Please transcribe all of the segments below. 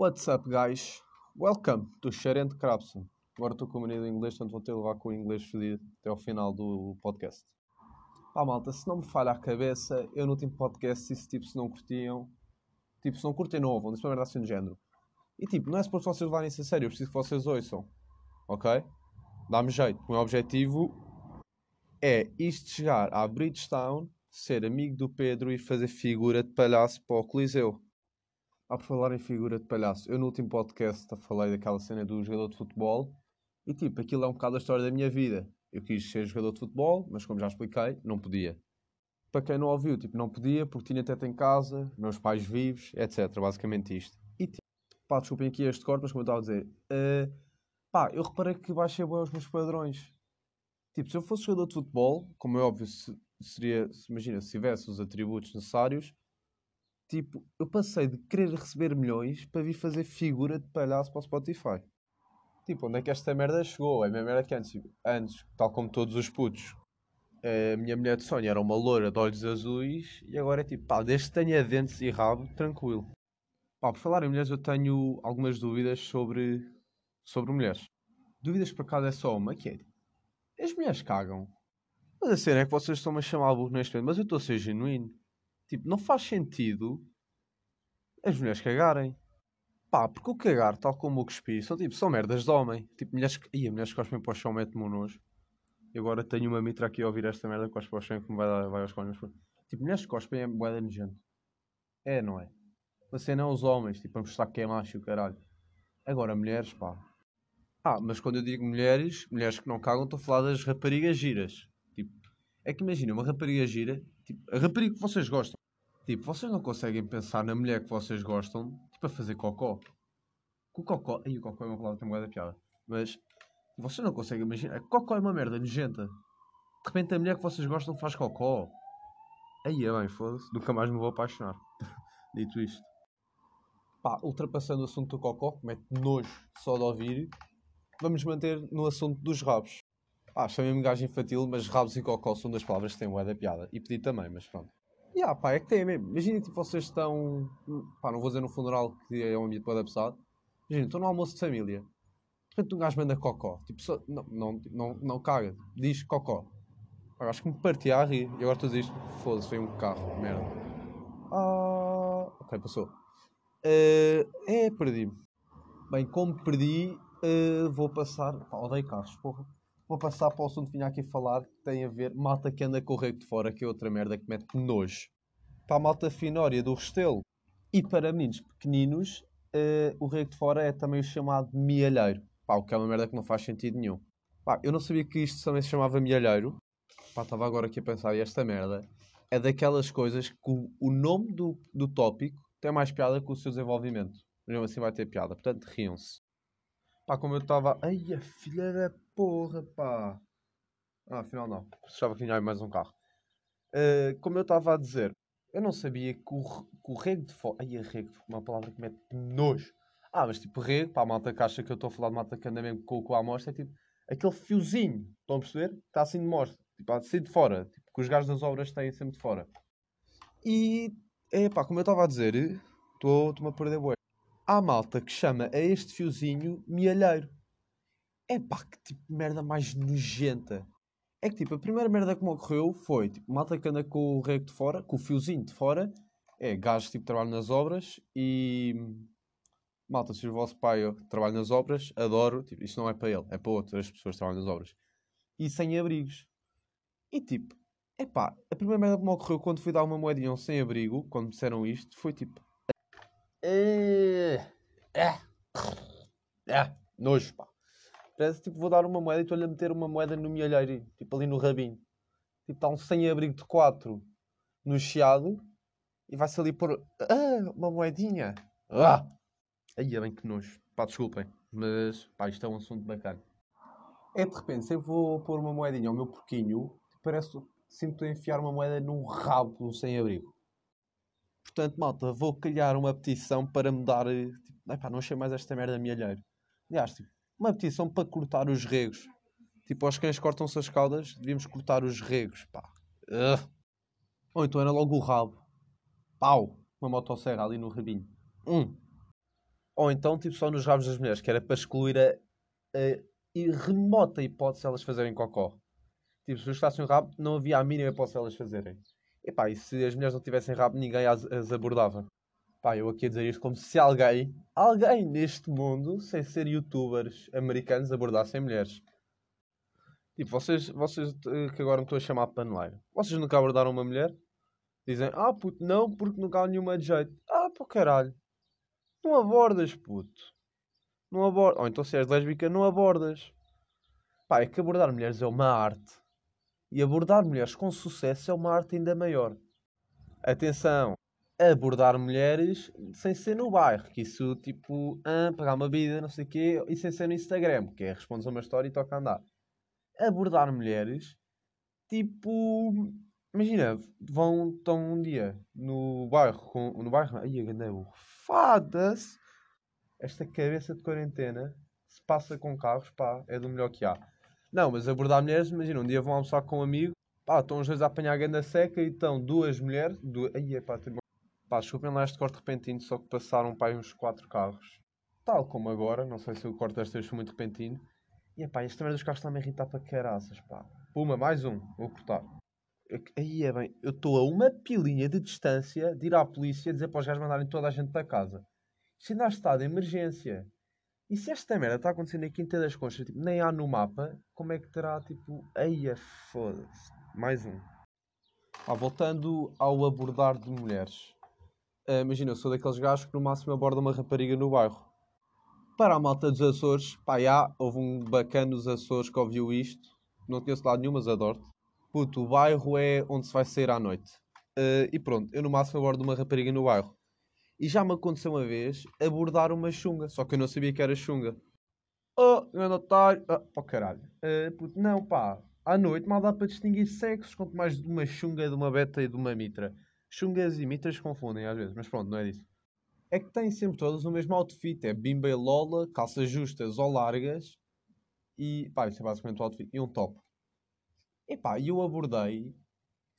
What's up, guys? Welcome to Sharon Crabson. Agora estou com a mania do inglês, portanto vou ter de levar com o inglês fedido até ao final do podcast. Pá, malta, se não me falha a cabeça, eu no último podcast disse tipo se não curtiam, tipo se não curtem, não ouvam, disse uma merda assim do género. E tipo, não é suposto vocês levarem isso a sério, eu preciso que vocês ouçam, ok? Dá-me jeito. O meu objetivo é isto chegar à Bridgetown, ser amigo do Pedro e fazer figura de palhaço para o Coliseu. Ah, por falar em figura de palhaço, eu no último podcast falei daquela cena do jogador de futebol e tipo, aquilo é um bocado a história da minha vida. Eu quis ser jogador de futebol, mas como já expliquei, não podia. Para quem não ouviu, tipo, não podia porque tinha teto em casa, meus pais vivos, etc. Basicamente isto. E tipo, pá, desculpem aqui este corte, mas como eu estava a dizer, uh, pá, eu reparei que baixei bem os meus padrões. Tipo, se eu fosse jogador de futebol, como é óbvio, se, seria, se, imagina, se tivesse os atributos necessários, tipo, eu passei de querer receber milhões para vir fazer figura de palhaço para o Spotify. Tipo, onde é que esta merda chegou? É a mesma merda que antes. Antes, tal como todos os putos, a minha mulher de sonho era uma loura de olhos azuis e agora é tipo, pá, desde que tenha dentes e rabo, tranquilo. Pá, por falar em mulheres, eu tenho algumas dúvidas sobre, sobre mulheres. Dúvidas por acaso é só uma, que é, as mulheres cagam. Mas a cena é que vocês estão-me a chamar burro neste momento, mas eu estou a ser genuíno. Tipo, não faz sentido as mulheres cagarem. Pá, porque o cagar, tal como o cuspir, são, tipo, são merdas de homem. Tipo, mulheres que... Ih, mulheres que cospem para o chão mete-me um nojo. E agora tenho uma mitra aqui a ouvir esta merda que cospe para o chão que me vai, dar, vai aos cones. Tipo, mulheres que cospem é boeda nojento. É, não é? Mas cena é os homens, tipo, a mostrar que é macho o caralho. Agora, mulheres, pá. Ah, mas quando eu digo mulheres, mulheres que não cagam, estou a falar das raparigas giras. Tipo, é que imagina, uma rapariga gira, tipo, a rapariga que vocês gostam. Tipo, vocês não conseguem pensar na mulher que vocês gostam, tipo, a fazer cocó. Com o cocó. Aí o cocó é uma palavra que tem uma da piada. Mas vocês não conseguem imaginar. Cocó é uma merda nojenta. De repente a mulher que vocês gostam faz cocó. Aí é bem, foda-se. Nunca mais me vou apaixonar. Dito isto. Pá, ultrapassando o assunto do cocó, que mete nojo só de ouvir, vamos manter no assunto dos rabos. Ah, chamei-me gajo infantil, mas rabos e cocó são duas palavras que têm bué da piada. E pedi também, mas pronto. Yeah, pá, é que tem mesmo. Imagina que tipo, vocês estão. Pá, não vou dizer no funeral que é um ambiente para pesado. Imagina, estão no almoço de família. De repente um gajo manda cocó. Tipo, só, não, não, não, não caga. Diz cocó. Pá, acho que me partia a rir. E agora tu dizes, foda-se, veio um carro. Merda. Ah. Ok, passou. Uh, é, perdi-me. Bem, como perdi, uh, vou passar. Pá, odeio carros, porra vou passar para o assunto que vinha aqui falar, que tem a ver malta que anda com o de fora, que é outra merda que mete nojo. Para a malta finória do Restelo e para meninos pequeninos, uh, o rego de fora é também chamado mielheiro. Pá, o que é uma merda que não faz sentido nenhum. Pá, eu não sabia que isto também se chamava mielheiro. Pá, estava agora aqui a pensar, e esta merda é daquelas coisas que o, o nome do, do tópico tem mais piada que o seu desenvolvimento. Mesmo assim vai ter piada. Portanto, riam-se. Pá, como eu estava. Ai, a filha da porra, pá. Ah, afinal não. Achava que tinha mais um carro. Uh, como eu estava a dizer, eu não sabia que o, que o rego de fora. Ai, a rego, uma palavra que mete nojo. Ah, mas tipo, rego, pá, a malta que acha que eu estou a falar de malta que anda mesmo com, com a amostra, é tipo aquele fiozinho, estão a perceber? Está assim de mostra, tipo, assim de fora, tipo, que os gajos das obras têm sempre de fora. E, é pá, como eu estava a dizer, estou-me a perder bué há malta que chama a este fiozinho mielheiro. É pá, que tipo de merda mais nojenta. É que tipo, a primeira merda que me ocorreu foi tipo, malta que anda com o rego de fora, com o fiozinho de fora, é gajos tipo trabalho nas obras e. Malta, se o vosso pai trabalha nas obras, adoro, tipo, isso não é para ele, é para outras pessoas que trabalham nas obras. E sem abrigos. E tipo, é pá, a primeira merda que me ocorreu quando fui dar uma moedinha sem abrigo, quando me disseram isto, foi tipo, é, é, é, nojo, pá. Parece tipo, vou dar uma moeda e estou-lhe a meter uma moeda no mielheiro, tipo ali no rabinho. Tipo, está um sem-abrigo de 4 no chiado e vai-se ali pôr ah, uma moedinha. Ah! Aí é bem que nojo. Pá, desculpem, mas pá, isto é um assunto bacana. É de repente, se eu vou pôr uma moedinha ao meu porquinho, parece sinto enfiar uma moeda num rabo do sem-abrigo. Portanto, malta, vou criar uma petição para mudar. Eh, tipo, epá, não achei mais esta merda mielheiro. Aliás, tipo, uma petição para cortar os regos. Tipo, aos cães cortam-se as caudas, devíamos cortar os regos, pá. Uh. Ou então era logo o rabo. Pau! Uma motosserra ali no rabinho. Um. Ou então, tipo, só nos rabos das mulheres, que era para excluir a, a remota hipótese de elas fazerem cocó. Tipo, se gostassem um rabo, não havia a mínima hipótese de elas fazerem. E pá, e se as mulheres não tivessem rabo, ninguém as, as abordava. Pá, eu aqui a dizer isto como se alguém, alguém neste mundo, sem ser youtubers americanos, abordassem mulheres. Tipo, vocês, vocês eh, que agora me estou a chamar paneleiro, vocês nunca abordaram uma mulher? Dizem, ah puto, não, porque nunca há nenhuma de jeito. Ah, pô caralho. Não abordas, puto. Não abordas. Ou então se és lésbica, não abordas. Pá, é que abordar mulheres é uma arte. E abordar mulheres com sucesso é uma arte ainda maior. Atenção, abordar mulheres sem ser no bairro, que isso, tipo, ah, pagar uma vida, não sei o quê, e sem ser no Instagram, que é respondes a uma história e toca a andar. Abordar mulheres, tipo, imagina, vão, estão um dia no bairro, com, no bairro, ai, a fadas, esta cabeça de quarentena, se passa com carros, pá, é do melhor que há. Não, mas abordar mulheres, imagina, um dia vão almoçar com um amigo, pá, estão os dois a apanhar a ganda seca e estão duas mulheres, duas, ai, pá, tem Pá, desculpem lá este corte repentino, só que passaram para uns 4 carros. Tal como agora, não sei se o corte desta vez foi muito repentino. E pá, este também dos carros está-me a irritar para caraças, pá. Puma, mais um, vou cortar. Aí é bem, eu estou a uma pilinha de distância de ir à polícia dizer para os gajos mandarem toda a gente para casa. Isto ainda está de emergência. E se esta merda está acontecendo em Quinta das Conchas, tipo, nem há no mapa, como é que terá, tipo, aí é foda-se. Mais um. Ah, voltando ao abordar de mulheres. Uh, imagina, eu sou daqueles gajos que no máximo aborda uma rapariga no bairro. Para a malta dos Açores, pá, já, houve um bacana dos Açores que ouviu isto. Não conheço lado nenhum, mas adoro-te. Puto, o bairro é onde se vai sair à noite. Uh, e pronto, eu no máximo abordo uma rapariga no bairro. E já me aconteceu uma vez abordar uma chunga, só que eu não sabia que era chunga. Oh, grande otário. Ah, pá, caralho. Uh, puto, não, pá. À noite mal dá para distinguir sexos, quanto mais de uma chunga, de uma beta e de uma mitra. Chungas e mitras confundem às vezes, mas pronto, não é disso. É que têm sempre todas o mesmo outfit. É bimba e lola, calças justas ou largas. E pá, isso é basicamente o outfit. E um top. E pá, eu abordei,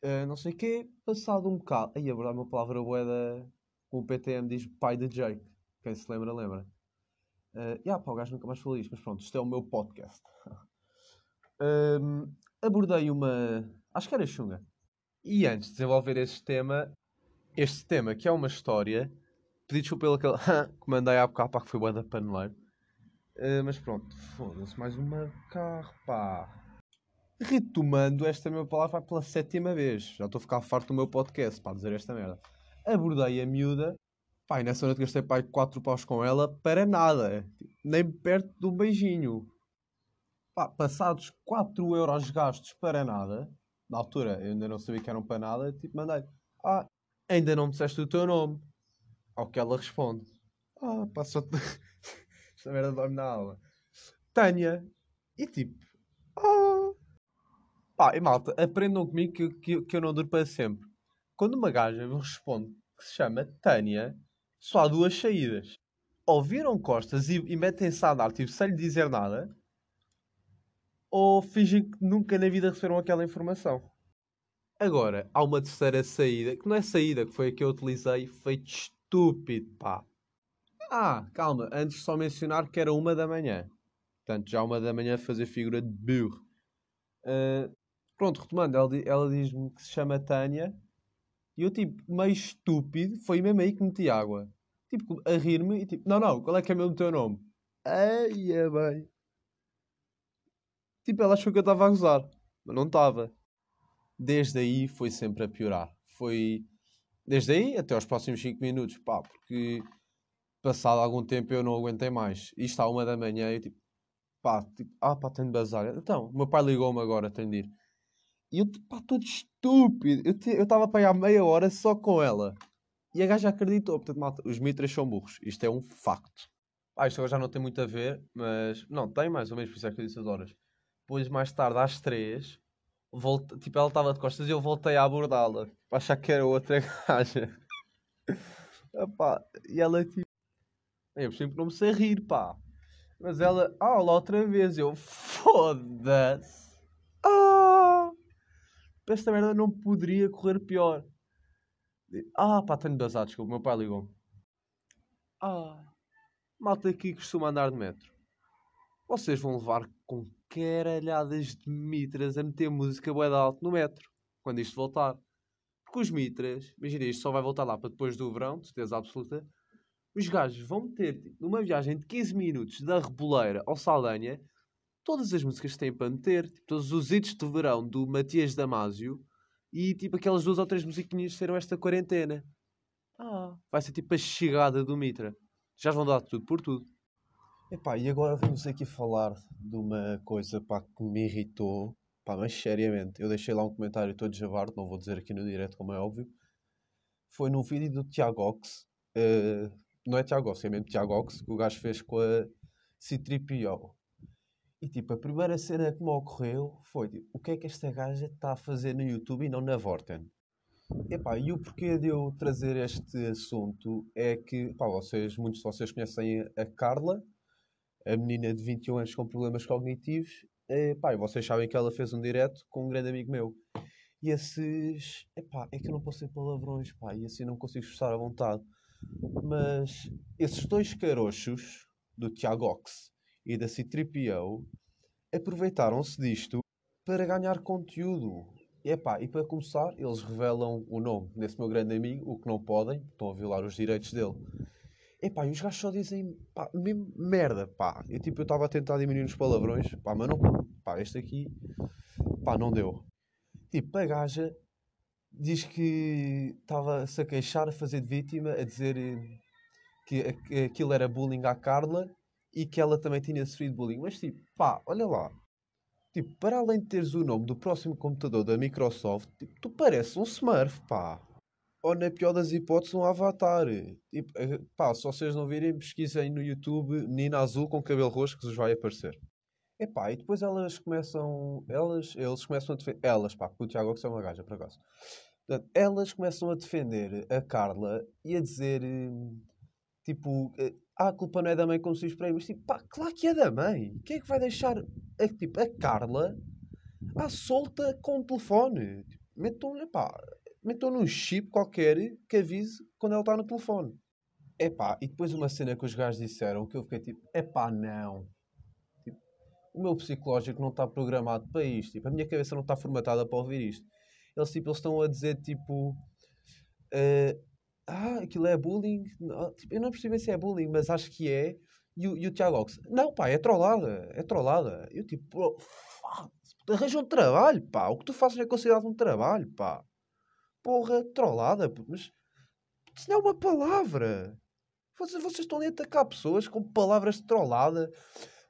uh, não sei o quê, passado um bocado. Aí abordar uma palavra boeda, o PTM diz pai de Jake. Quem se lembra, lembra. Uh, e ah, pá, o gajo nunca mais falou isto, mas pronto, isto é o meu podcast. um, abordei uma. Acho que era chunga. E antes de desenvolver este tema, este tema que é uma história, pedi desculpa pelo aquele que mandei há bocado, pá, que foi boa da paneleiro. Uh, mas pronto, foda-se, mais uma carro, pá. Retomando esta minha palavra pela sétima vez. Já estou a ficar farto do meu podcast, para dizer esta merda. Abordei a miúda, e nessa noite gastei, pá, 4 paus com ela, para nada. Nem perto do beijinho. Pá, passados 4 euros gastos para nada, na altura eu ainda não sabia que eram para nada, tipo, mandei, ah, ainda não me disseste o teu nome. Ao que ela responde, ah, passou-te. Esta merda dorme na aula. Tânia. E tipo, ah. Pá, e malta, aprendam comigo que, que, que eu não duro para sempre. Quando uma gaja me responde que se chama Tânia, só há duas saídas. Ou viram costas e, e metem-se a andar, tipo, sem lhe dizer nada, ou fingem que nunca na vida receberam aquela informação. Agora, há uma terceira saída, que não é saída, que foi a que eu utilizei, feito estúpido, pá. Ah, calma, antes só mencionar que era uma da manhã. Portanto, já uma da manhã fazer figura de burro. Uh, pronto, retomando, ela, ela diz-me que se chama Tânia. E eu, tipo, meio estúpido, foi mesmo aí que meti água. Tipo, a rir-me e tipo, não, não, qual é que é mesmo o teu nome? Ai, é bem. Tipo, ela achou que eu estava a gozar, mas não estava. Desde aí foi sempre a piorar. Foi desde aí até aos próximos 5 minutos, pá, porque passado algum tempo eu não aguentei mais. E está uma da manhã e tipo, pá, tipo, ah, pá, tenho de bazar. Então, o meu pai ligou-me agora, tenho de ir. E eu, pá, todo estúpido. Eu estava para ir há meia hora só com ela. E a gaja acreditou. Portanto, malta, os mitras são burros. Isto é um facto. Ah, isto agora já não tem muito a ver, mas... Não, tem mais ou menos, por isso é que eu disse as horas. Depois, mais tarde, às três, volta, tipo, ela estava de costas e eu voltei a abordá-la. Para achar que era outra gaja. Epá, e ela, tipo... Eu sempre não me sei rir, pá. Mas ela, ah, lá outra vez. Eu, foda-se. Ah! Esta merda não poderia correr pior. Ah, pá, tenho de bazar, desculpa. Meu pai ligou-me. Ah. malta aqui costuma andar de metro. Vocês vão levar com caralhadas de mitras a meter música bué de alto no metro, quando isto voltar. Porque os mitras, imagina isto só vai voltar lá para depois do verão, de certeza absoluta, os gajos vão meter, tipo, numa viagem de 15 minutos da Reboleira ao Saldanha, todas as músicas que têm para meter, tipo, todos os hits de verão do Matias Damasio e tipo aquelas duas ou três musiquinhas que serão esta quarentena. Ah, vai ser tipo a chegada do Mitra. Já vão dar tudo por tudo. Epá, e agora vamos aqui falar de uma coisa pá, que me irritou, pá, mas seriamente. Eu deixei lá um comentário todo javardo, não vou dizer aqui no direto, como é óbvio. Foi num vídeo do Tiago Ox, uh, não é Tiago Ox, é mesmo Tiago Ox, que o gajo fez com a C-3PO. E tipo, a primeira cena que me ocorreu foi tipo, o que é que esta gaja está a fazer no YouTube e não na Vorten? Epá, e o porquê de eu trazer este assunto é que, pá, vocês, muitos de vocês conhecem a Carla, a menina de 21 anos com problemas cognitivos, pá, e vocês sabem que ela fez um direto com um grande amigo meu. E esses, epá, é que eu não posso ser palavrões, pá, e assim não consigo expressar à vontade. Mas esses dois carochos, do Tiago Ox e da C-3PO, aproveitaram-se disto para ganhar conteúdo. E, epá, e para começar, eles revelam o nome desse meu grande amigo, o que não podem, estão a violar os direitos dele. Epá, e os gajos só dizem, pá, merda, pá. Eu, tipo, eu estava a tentar diminuir os palavrões, pá, mas não, pá, este aqui, pá, não deu. Tipo, a gaja diz que estava-se a queixar, a fazer de vítima, a dizer eh, que aquilo era bullying à Carla e que ela também tinha sofrido bullying. Mas, tipo, pá, olha lá. Tipo, para além de teres o nome do próximo computador da Microsoft, tipo, tu pareces um Smurf, pá. Ou na pior das hipóteses, um avatar. Tipo, eh, pá, se vocês não virem, pesquisem no YouTube Nina Azul com cabelo roxo que vos vai aparecer. Epá, e depois elas começam. Elas, eles começam a defender. Elas, pá, porque o Tiago é uma gaja, por acaso. Portanto, elas começam a defender a Carla e a dizer. Tipo, eh, ah, a culpa não é da mãe diz para aí, mas tipo, pá, claro que é da mãe. Quem é que vai deixar a, tipo, a Carla à solta com o telefone? Tipo, metam-lhe, pá, metam num chip qualquer que avise quando ela está no telefone. Epá, e depois uma cena que os gajos disseram que eu fiquei tipo, epá, não. Tipo, o meu psicológico não está programado para isto. Tipo, a minha cabeça não está formatada para ouvir isto. Eles, tipo, eles estão a dizer, tipo... Uh, ah, aquilo é bullying. Tipo, eu não percebi se é bullying, mas acho que é. E o, e o Tiago Ox, não, pá, é trollada, é trollada. Eu tipo, arranja um trabalho, pá. O que tu fazes é considerado um trabalho, pá. Porra, trollada, mas isso não é uma palavra. Vocês, vocês estão a atacar pessoas com palavras de trollada.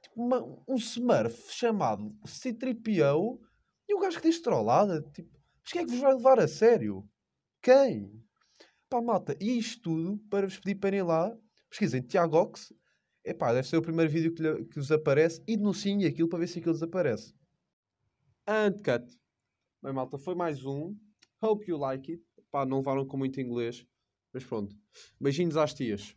Tipo, uma, um smurf chamado C-3PO e o gajo que diz trollada. Tipo, mas quem é que vos vai levar a sério? Quem? Pá, malta, e isto tudo para vos pedir para irem lá, pesquisem Tiagox, epá, deve ser o primeiro vídeo que, lhe, que vos aparece e denunciem aquilo para ver se aquilo desaparece. Uncut. Bem, malta, foi mais um. Hope you like it. Pá, não levaram com muito inglês, mas pronto. Beijinhos às tias.